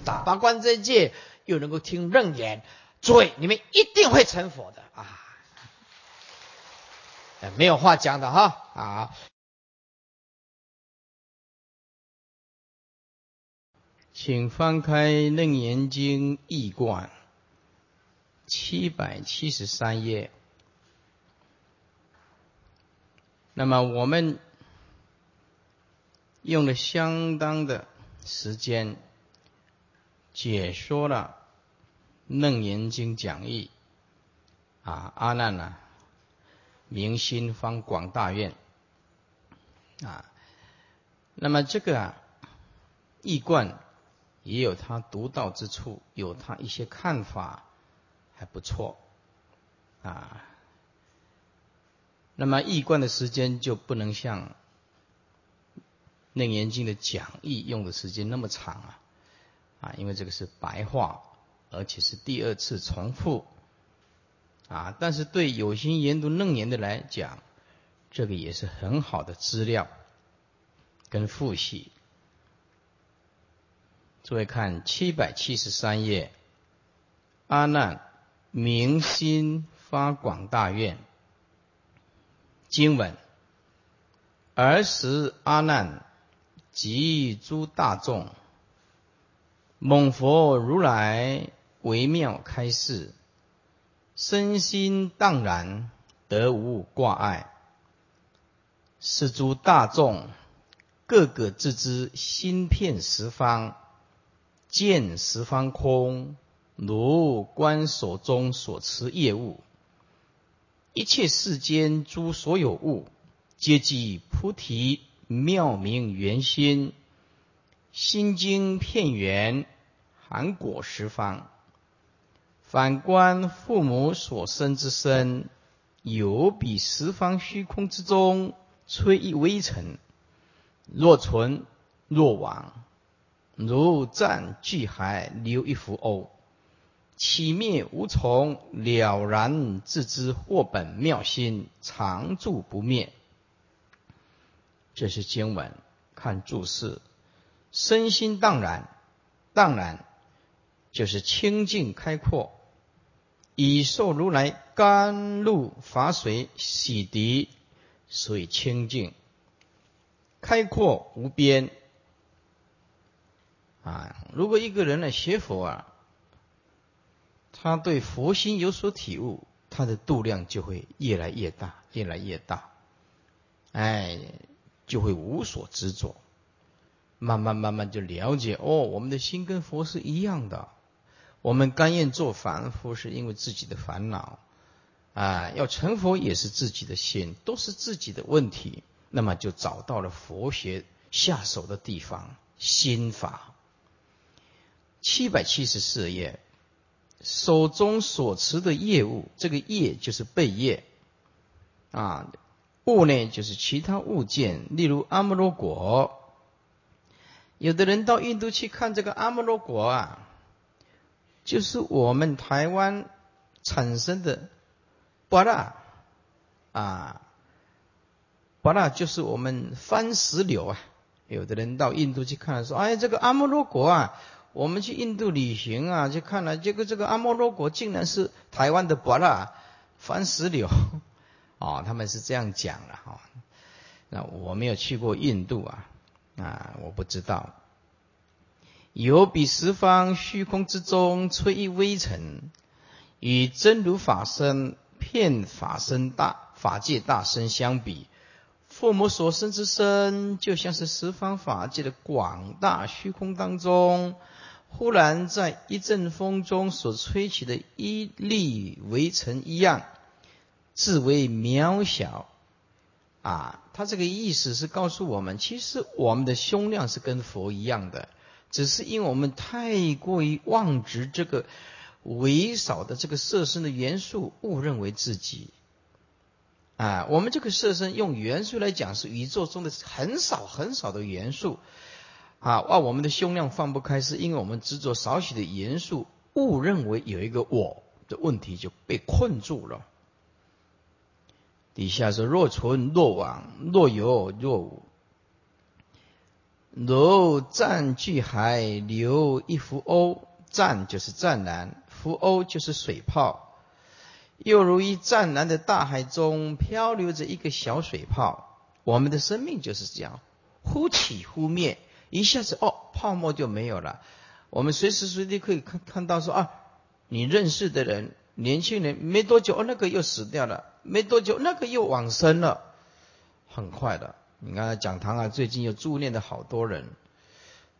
打八关斋戒又能够听楞严，诸位你们一定会成佛的啊！没有话讲的哈啊！
请翻开《楞严经》义观七百七十三页。那么我们用了相当的时间解说了《楞严经》讲义。啊，阿难呢，明心方广大愿。啊，那么这个啊，易观。也有他独到之处，有他一些看法不错啊。那么译观的时间就不能像《楞严经》的讲义用的时间那么长啊啊，因为这个是白话，而且是第二次重复啊。但是对有心研读楞严的来讲，这个也是很好的资料跟复习。诸位看七百七十三页，阿难明心发广大愿经文。儿时阿难及诸大众，蒙佛如来微妙开示，身心荡然，得无挂碍。是诸大众个个自知心片十方。见十方空，如观手中所持业物，一切世间诸所有物，皆即菩提妙明圆心。心经片圆，含果十方。反观父母所生之身，有比十方虚空之中，吹一微尘，若存若亡。如战巨海留一浮欧，起灭无从，了然自知或本妙心常住不灭。这是经文，看注释，身心荡然，荡然就是清净开阔，已受如来甘露法水洗涤，所以清净开阔无边。啊，如果一个人呢学佛啊，他对佛心有所体悟，他的度量就会越来越大，越来越大，哎，就会无所执着，慢慢慢慢就了解哦，我们的心跟佛是一样的，我们甘愿做凡夫是因为自己的烦恼，啊，要成佛也是自己的心，都是自己的问题，那么就找到了佛学下手的地方，心法。七百七十四页，手中所持的业物，这个业就是贝业啊。物呢，就是其他物件，例如阿摩罗果。有的人到印度去看这个阿摩罗果啊，就是我们台湾产生的巴拉啊，巴拉就是我们番石榴啊。有的人到印度去看，说：“哎，这个阿摩罗果啊，我们去印度旅行啊，就看了这个这个阿摩罗果，竟然是台湾的巴拉番石榴。”哦，他们是这样讲了哈。那我没有去过印度啊，啊，我不知道。有比十方虚空之中吹一微尘，与真如法身遍法身大法界大身相比，父母所生之身，就像是十方法界的广大虚空当中，忽然在一阵风中所吹起的一粒微尘一样。自为渺小，啊，他这个意思是告诉我们，其实我们的胸量是跟佛一样的，只是因为我们太过于妄执这个微少的这个色身的元素，误认为自己，啊，我们这个色身用元素来讲是宇宙中的很少很少的元素，啊，哇，我们的胸量放不开，是因为我们执着少许的元素，误认为有一个我的问题就被困住了。底下是若存若亡，若有若无。如湛巨海流一浮鸥，湛就是湛蓝，浮鸥就是水泡。又如一湛蓝的大海中漂流着一个小水泡。我们的生命就是这样，忽起忽灭，一下子哦，泡沫就没有了。我们随时随地可以看看到说啊，你认识的人。年轻人没多久，那个又死掉了；没多久，那个又往生了，很快的。你看讲堂啊，最近又助念的好多人，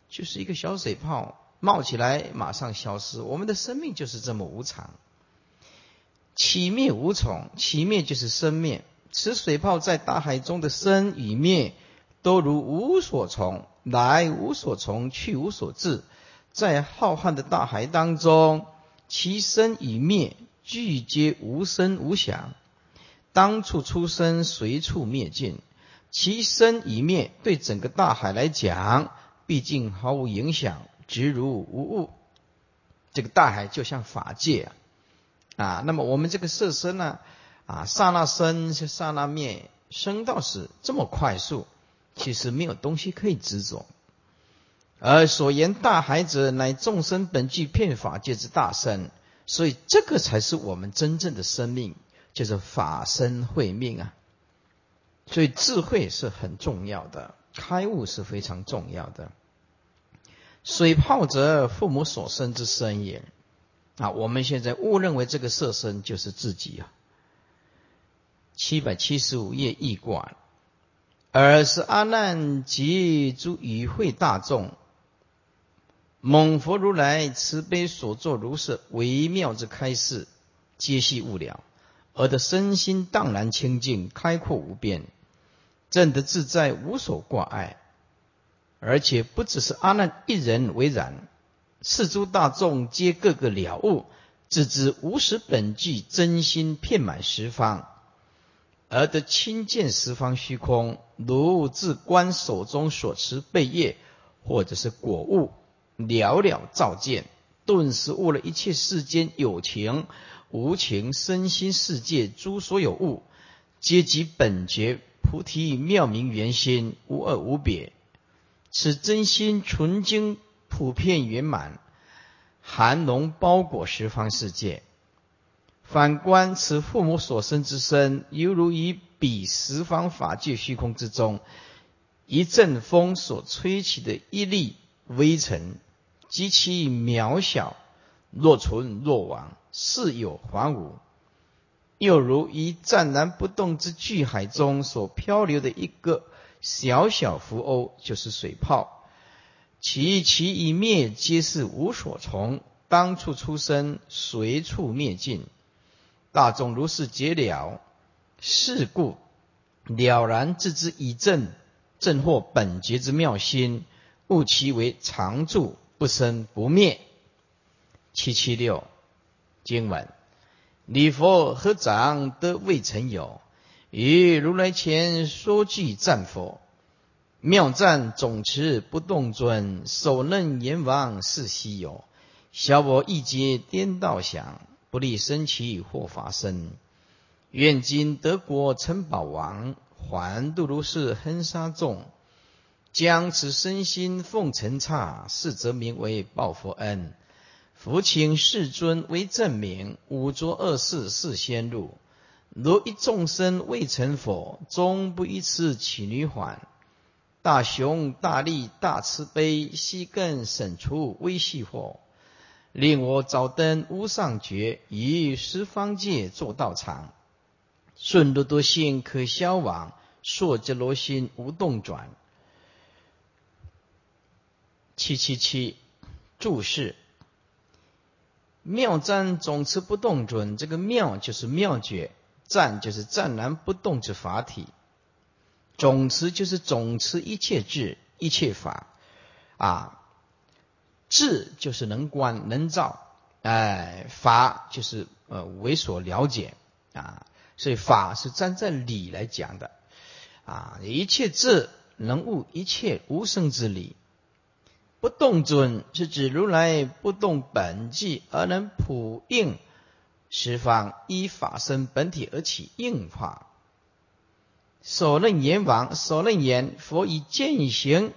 就是一个小水泡冒起来，马上消失。我们的生命就是这么无常，起灭无从，起灭就是生灭。此水泡在大海中的生与灭，都如无所从，来无所从，去无所至，在浩瀚的大海当中。其生已灭，俱皆无声无响。当处出生，随处灭尽。其生已灭，对整个大海来讲，毕竟毫无影响，直如无物。这个大海就像法界啊，啊，那么我们这个色身呢，啊，刹那生刹那灭，生到死这么快速，其实没有东西可以执着。而所言大海者，乃众生本具遍法界之大身，所以这个才是我们真正的生命，就是法身慧命啊。所以智慧是很重要的，开悟是非常重要的。水泡者，父母所生之身也啊。我们现在误认为这个色身就是自己啊。七百七十五页易卦，而是阿难及诸与会大众。蒙佛如来慈悲所作如是微妙之开示，皆系悟了，而得身心荡然清净，开阔无边，正得自在，无所挂碍。而且不只是阿难一人为然，四诸大众皆个个了悟，自知无始本具真心遍满十方，而得亲见十方虚空，如自观手中所持贝叶，或者是果物。了了照见，顿时悟了一切世间有情、无情、身心世界诸所有物，皆即本觉菩提妙明圆心，无二无别。此真心纯净普遍圆满，含容包裹十方世界。反观此父母所生之身，犹如于彼十方法界虚空之中，一阵风所吹起的一粒微尘。极其渺小，若存若亡，似有还无。又如一湛然不动之巨海中所漂流的一个小小浮鸥，就是水泡。其其一灭，皆是无所从。当处出生，随处灭尽。大众如是解了，是故了然自知以正正获本觉之妙心，悟其为常住。不生不灭，七七六经文：礼佛合掌得未曾有，于如来前说句赞佛，妙赞总持不动尊，首楞阎王是稀有。小我一劫颠倒想，不利生起或法身。愿今得国成宝王，还度如是恨沙众。将此身心奉承刹，是则名为报佛恩。福请世尊为证明，五浊恶世是仙路。若一众生未成佛，终不一次起女还。大雄大力大慈悲，悉更审除微细惑，令我早登无上觉，以十方界作道场。顺多多心可消亡，烁则罗心无动转。七七七注释：妙赞总持不动准，这个妙就是妙觉。暂就是湛然不动之法体，总持就是总持一切智一切法啊，智就是能观能照，哎，法就是呃为所了解啊，所以法是站在理来讲的啊，一切智能悟一切无生之理，不动尊是指如来不动本际而能普应。十方依法身本体而起应化，所论言王，所论言佛以践行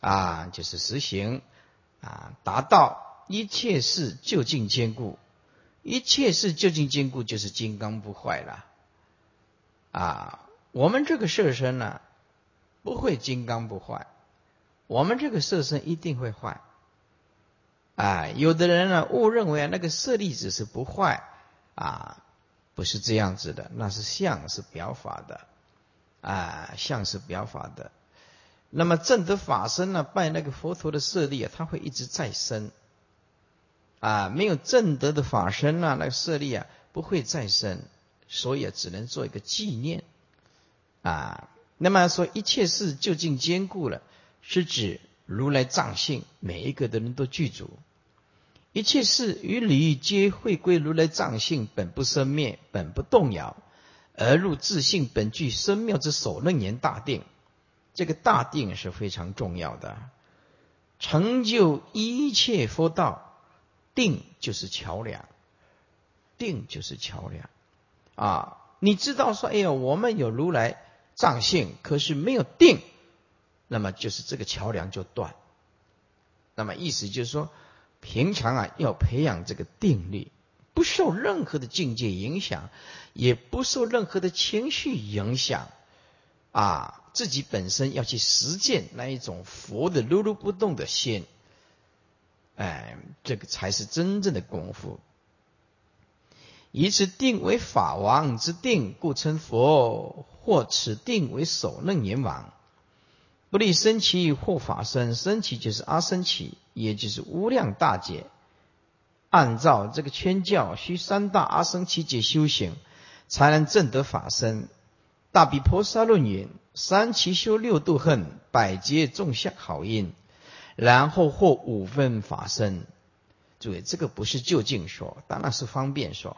啊，就是实行啊，达到一切事究竟坚固，一切事究竟坚固就是金刚不坏了啊。我们这个色身呢，不会金刚不坏，我们这个色身一定会坏。啊，有的人呢误认为啊，那个色粒子是不坏。啊，不是这样子的，那是相是表法的，啊，相是表法的。那么正德法身呢，拜那个佛陀的舍利啊，他会一直再生。啊，没有正德的法身啊，那个舍利啊，不会再生，所以啊，只能做一个纪念。啊，那么说一切事究竟坚固了，是指如来藏性，每一个的人都具足。一切事与理皆会归如来藏性，本不生灭，本不动摇，而入自性本具深妙之首楞严大定。这个大定是非常重要的，成就一切佛道，定就是桥梁，定就是桥梁啊！你知道说，哎呀，我们有如来藏性，可是没有定，那么就是这个桥梁就断。那么意思就是说。平常啊，要培养这个定力，不受任何的境界影响，也不受任何的情绪影响，啊，自己本身要去实践那一种佛的如如不动的心，哎，这个才是真正的功夫。以此定为法王之定，故称佛；或此定为首楞严王。不立升起或法身，升起就是阿僧起，也就是无量大劫。按照这个圈教，需三大阿僧起劫修行，才能证得法身。大比婆沙论云：三七修六度恨，百劫种下好因，然后获五分法身。注意，这个不是就近说，当然是方便说。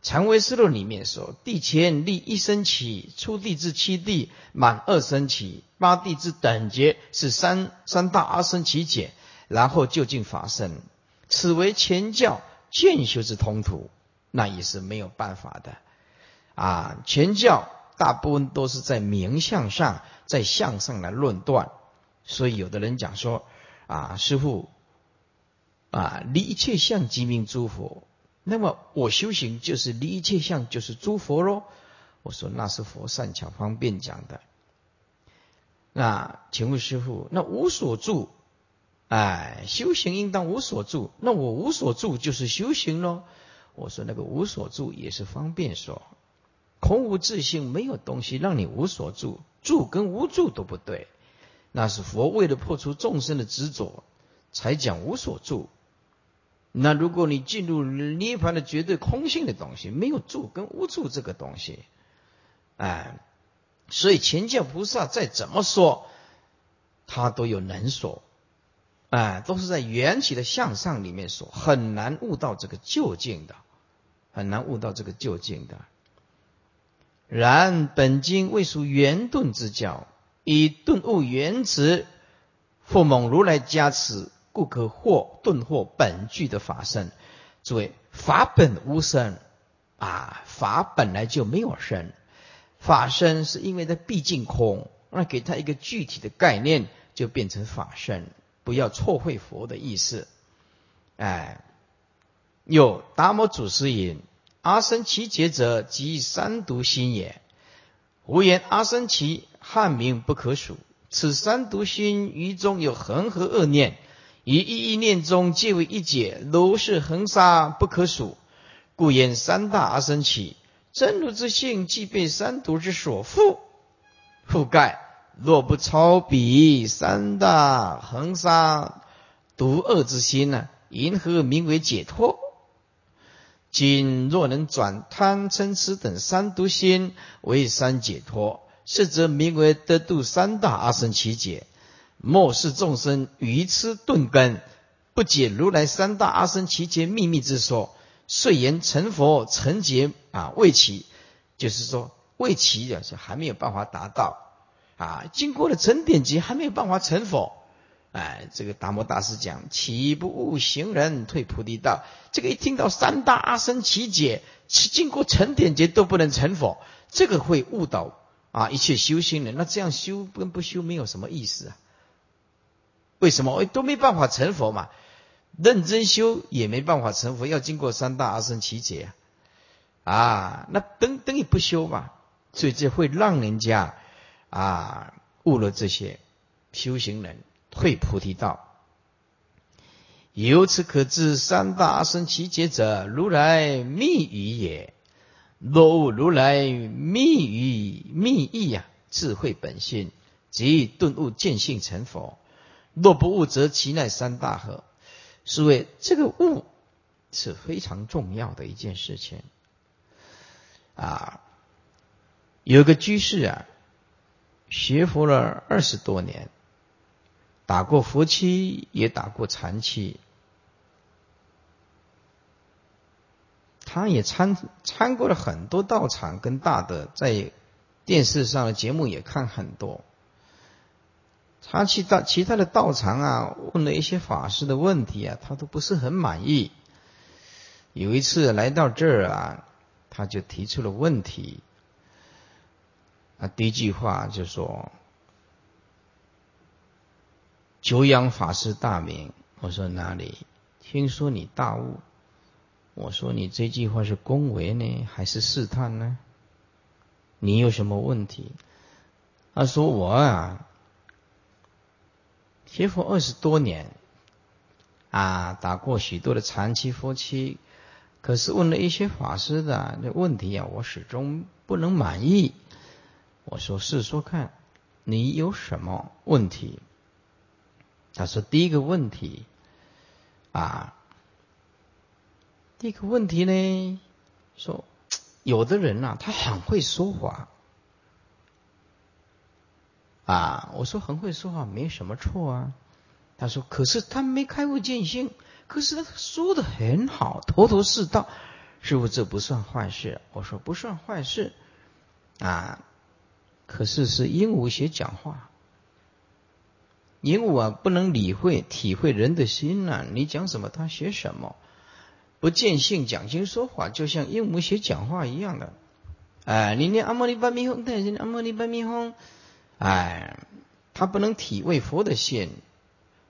禅微思路里面说：地前立一生起，初地至七地满二生起，八地之等觉是三三大阿僧起解，然后就近法身。此为前教渐修之通途，那也是没有办法的啊！前教大部分都是在名相上，在相上来论断，所以有的人讲说啊，师傅啊，离一切相即名诸佛。那么我修行就是离一切相，就是诸佛喽。我说那是佛善巧方便讲的。那请问师傅，那无所住，哎，修行应当无所住。那我无所住就是修行喽。我说那个无所住也是方便说，空无自性，没有东西让你无所住，住跟无住都不对。那是佛为了破除众生的执着，才讲无所住。那如果你进入涅槃的绝对空性的东西，没有住跟无住这个东西，哎，所以前教菩萨再怎么说，他都有能说，哎，都是在缘起的向上里面说，很难悟到这个究竟的，很难悟到这个究竟的。然本经未属圆顿之教，以顿悟原词，或蒙如来加持，故可获顿获本具的法身。诸位，法本无生啊，法本来就没有生，法身是因为它毕竟空，那给它一个具体的概念，就变成法身。不要错会佛的意思。哎，有达摩祖师言。阿僧祇劫者，即三毒心也。无言阿僧祇，汉名不可数。此三毒心于中有恒河恶念，于一一念中皆为一解，如是恒沙不可数。故言三大阿僧祇，真如之性，即被三毒之所覆覆盖。若不超彼三大恒沙毒恶之心呢？因何名为解脱？今若能转贪嗔痴等三毒心为三解脱，是则名为得度三大阿僧祇劫。莫视众生愚痴钝根，不解如来三大阿僧祇劫秘密之说，遂言成佛成劫啊未起，就是说未起的是还没有办法达到啊，经过了成点劫还没有办法成佛。哎，这个达摩大师讲：“岂不悟行人退菩提道？”这个一听到三大阿僧祇劫，经过成点劫都不能成佛，这个会误导啊一切修行人。那这样修跟不修没有什么意思啊？为什么？都没办法成佛嘛？认真修也没办法成佛，要经过三大阿僧祇劫啊！啊，那等等于不修嘛？所以这会让人家啊误了这些修行人。会菩提道，由此可知，三大阿僧祇劫者，如来密语也。若悟如来密语密意呀，智慧本性，即顿悟见性成佛。若不悟，则其乃三大何？是谓这个悟是非常重要的一件事情啊。有个居士啊，学佛了二十多年。打过佛七，也打过禅七，他也参参过了很多道场跟大的，在电视上的节目也看很多。他去到其他的道场啊，问了一些法师的问题啊，他都不是很满意。有一次来到这儿啊，他就提出了问题，啊，第一句话就说。久仰法师大名，我说哪里？听说你大悟，我说你这句话是恭维呢，还是试探呢？你有什么问题？他说我啊，学佛二十多年，啊，打过许多的长期佛期，可是问了一些法师的那问题啊，我始终不能满意。我说是说看，你有什么问题？他说：“第一个问题，啊，第一个问题呢，说有的人呐，他很会说话，啊，我说很会说话没什么错啊。他说，可是他没开悟见性，可是他说的很好，头头是道，师傅这不算坏事。我说不算坏事，啊，可是是鹦鹉学讲话。”鹦鹉啊，不能理会、体会人的心呐。你讲什么，他学什么。不见性讲经说法，就像鹦鹉学讲话一样的。哎，你念阿弥陀佛，但是阿弥陀佛，哎，他不能体会佛的心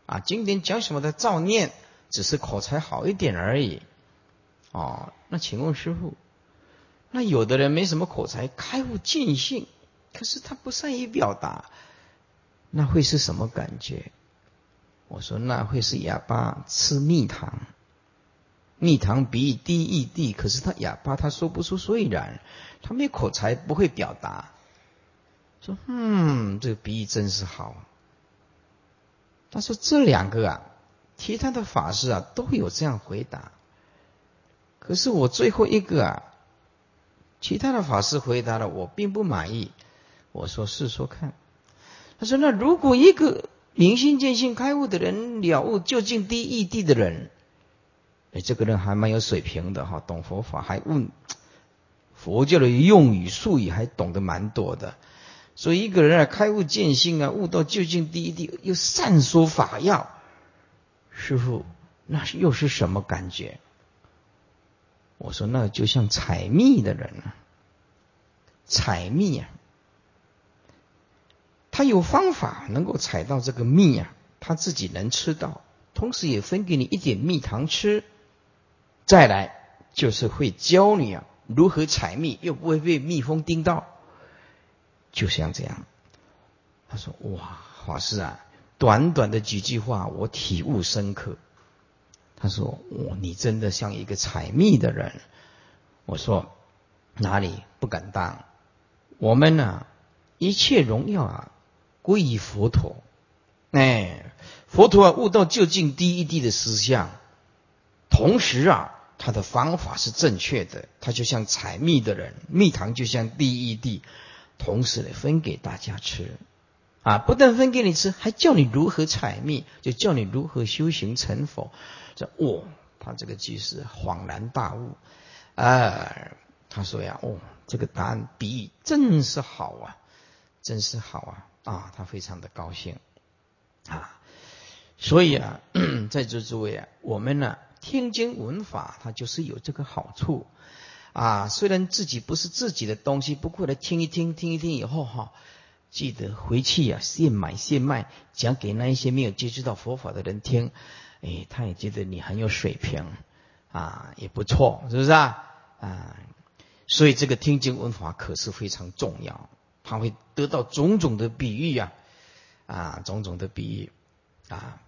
啊。经典讲什么的照念，只是口才好一点而已。哦，那请问师傅，那有的人没什么口才，开悟见性，可是他不善于表达。那会是什么感觉？我说那会是哑巴吃蜜糖，蜜糖比低一滴，可是他哑巴，他说不出所以然，他没口才，不会表达。说嗯，这个比喻真是好。他说这两个啊，其他的法师啊都有这样回答，可是我最后一个啊，其他的法师回答了，我并不满意。我说是说看。他说：“那如果一个明心见性开悟的人了悟究竟第一地的人，哎，这个人还蛮有水平的哈，懂佛法，还问佛教的用语术语还懂得蛮多的。所以一个人啊，开悟见性啊，悟到究竟第一地，又善说法要，师傅，那又是什么感觉？我说，那就像采蜜的人啊，采蜜啊，他有方法能够采到这个蜜啊，他自己能吃到，同时也分给你一点蜜糖吃。再来就是会教你啊，如何采蜜，又不会被蜜蜂叮到。就像这样，他说：“哇，法师啊，短短的几句话，我体悟深刻。”他说：“哇，你真的像一个采蜜的人。”我说：“哪里不敢当？我们呢，一切荣耀啊，归于佛陀。哎，佛陀啊，悟到究竟第一地的思想，同时啊，他的方法是正确的。他就像采蜜的人，蜜糖就像第一地。”同时呢，分给大家吃，啊，不但分给你吃，还教你如何采蜜，就教你如何修行成佛。这哦，他这个居士恍然大悟，啊，他说呀，哦，这个答案比喻真是好啊，真是好啊，啊，他非常的高兴，啊，所以啊，在座诸位啊，我们呢听经闻法，它就是有这个好处。啊，虽然自己不是自己的东西，不过来听一听，听一听以后哈，记得回去呀，现买现卖，讲给那一些没有接触到佛法的人听，哎，他也觉得你很有水平，啊，也不错，是不是啊？啊，所以这个听经闻法可是非常重要，他会得到种种的比喻呀，啊，种种的比喻，啊。